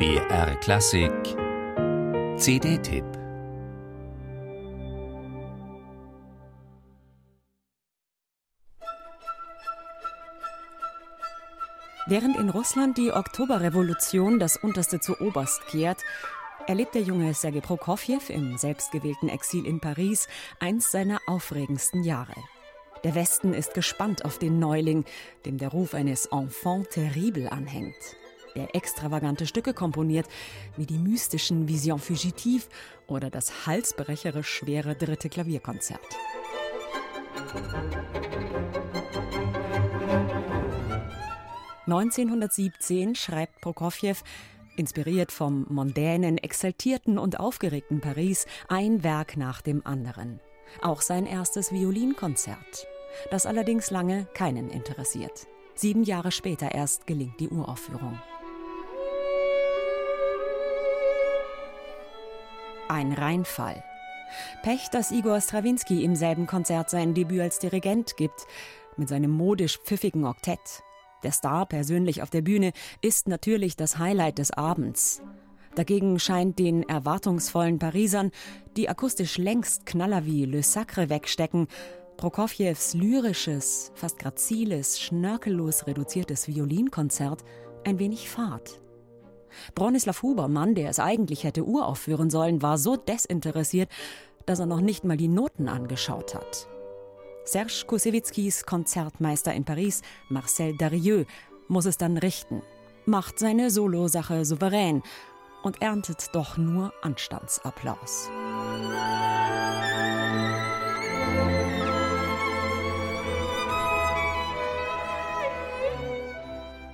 BR Klassik CD-Tipp Während in Russland die Oktoberrevolution das Unterste zu Oberst kehrt, erlebt der junge Sergei Prokofjew im selbstgewählten Exil in Paris eins seiner aufregendsten Jahre. Der Westen ist gespannt auf den Neuling, dem der Ruf eines Enfant terrible anhängt. Der extravagante Stücke komponiert, wie die mystischen Vision Fugitive oder das halsbrecherisch schwere dritte Klavierkonzert. (1917) schreibt Prokofjew, inspiriert vom mondänen, exaltierten und aufgeregten Paris, ein Werk nach dem anderen. Auch sein erstes Violinkonzert das allerdings lange keinen interessiert. Sieben Jahre später erst gelingt die Uraufführung. Ein Reinfall. Pech, dass Igor Strawinski im selben Konzert sein Debüt als Dirigent gibt, mit seinem modisch pfiffigen Oktett. Der Star persönlich auf der Bühne ist natürlich das Highlight des Abends. Dagegen scheint den erwartungsvollen Parisern, die akustisch längst Knaller wie Le Sacre wegstecken, Prokofjews lyrisches, fast graziles, schnörkellos reduziertes Violinkonzert ein wenig fad. Bronislaw Hubermann, der es eigentlich hätte uraufführen sollen, war so desinteressiert, dass er noch nicht mal die Noten angeschaut hat. Serge Kusewitzkis Konzertmeister in Paris, Marcel Darieux, muss es dann richten, macht seine Solosache souverän und erntet doch nur Anstandsapplaus.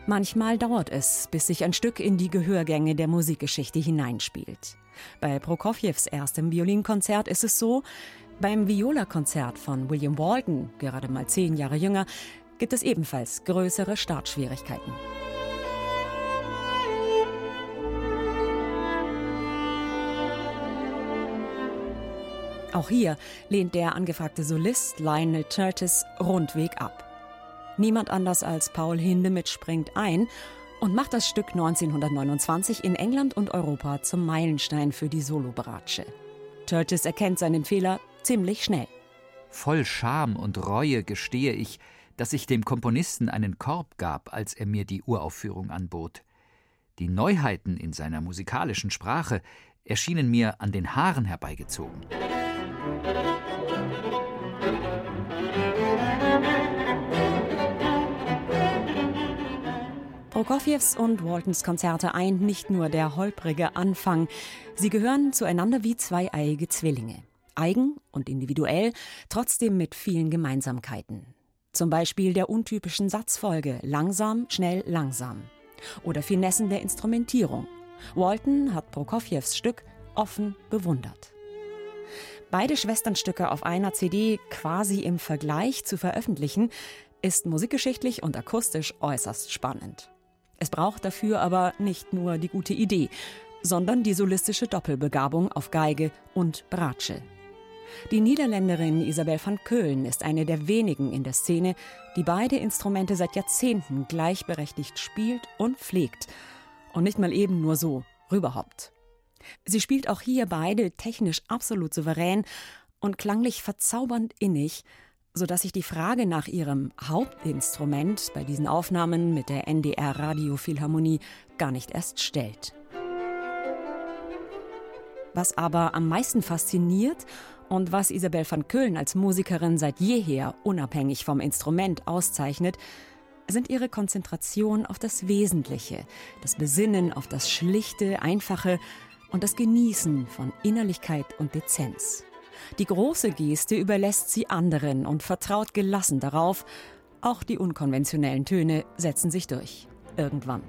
Manchmal dauert es, bis sich ein Stück in die Gehörgänge der Musikgeschichte hineinspielt. Bei Prokofjews erstem Violinkonzert ist es so, beim Viola-Konzert von William Walton, gerade mal zehn Jahre jünger, gibt es ebenfalls größere Startschwierigkeiten. Auch hier lehnt der angefragte Solist Lionel Curtis rundweg ab. Niemand anders als Paul Hindemith springt ein und macht das Stück 1929 in England und Europa zum Meilenstein für die Solobratsche. Curtis erkennt seinen Fehler ziemlich schnell. Voll Scham und Reue gestehe ich, dass ich dem Komponisten einen Korb gab, als er mir die Uraufführung anbot. Die Neuheiten in seiner musikalischen Sprache erschienen mir an den Haaren herbeigezogen. Prokofjews und Waltons Konzerte eint nicht nur der holprige Anfang, sie gehören zueinander wie zweieiige Zwillinge. Eigen und individuell, trotzdem mit vielen Gemeinsamkeiten. Zum Beispiel der untypischen Satzfolge langsam, schnell, langsam. Oder Finessen der Instrumentierung. Walton hat Prokofjews Stück offen bewundert. Beide Schwesternstücke auf einer CD quasi im Vergleich zu veröffentlichen, ist musikgeschichtlich und akustisch äußerst spannend. Es braucht dafür aber nicht nur die gute Idee, sondern die solistische Doppelbegabung auf Geige und Bratsche. Die Niederländerin Isabel van Keulen ist eine der wenigen in der Szene, die beide Instrumente seit Jahrzehnten gleichberechtigt spielt und pflegt. Und nicht mal eben nur so, rüberhaupt. Sie spielt auch hier beide technisch absolut souverän und klanglich verzaubernd innig, sodass sich die Frage nach ihrem Hauptinstrument bei diesen Aufnahmen mit der NDR Radiophilharmonie gar nicht erst stellt. Was aber am meisten fasziniert und was Isabel van Köln als Musikerin seit jeher unabhängig vom Instrument auszeichnet, sind ihre Konzentration auf das Wesentliche, das Besinnen auf das Schlichte, Einfache und das Genießen von Innerlichkeit und Dezenz. Die große Geste überlässt sie anderen und vertraut gelassen darauf, auch die unkonventionellen Töne setzen sich durch. Irgendwann.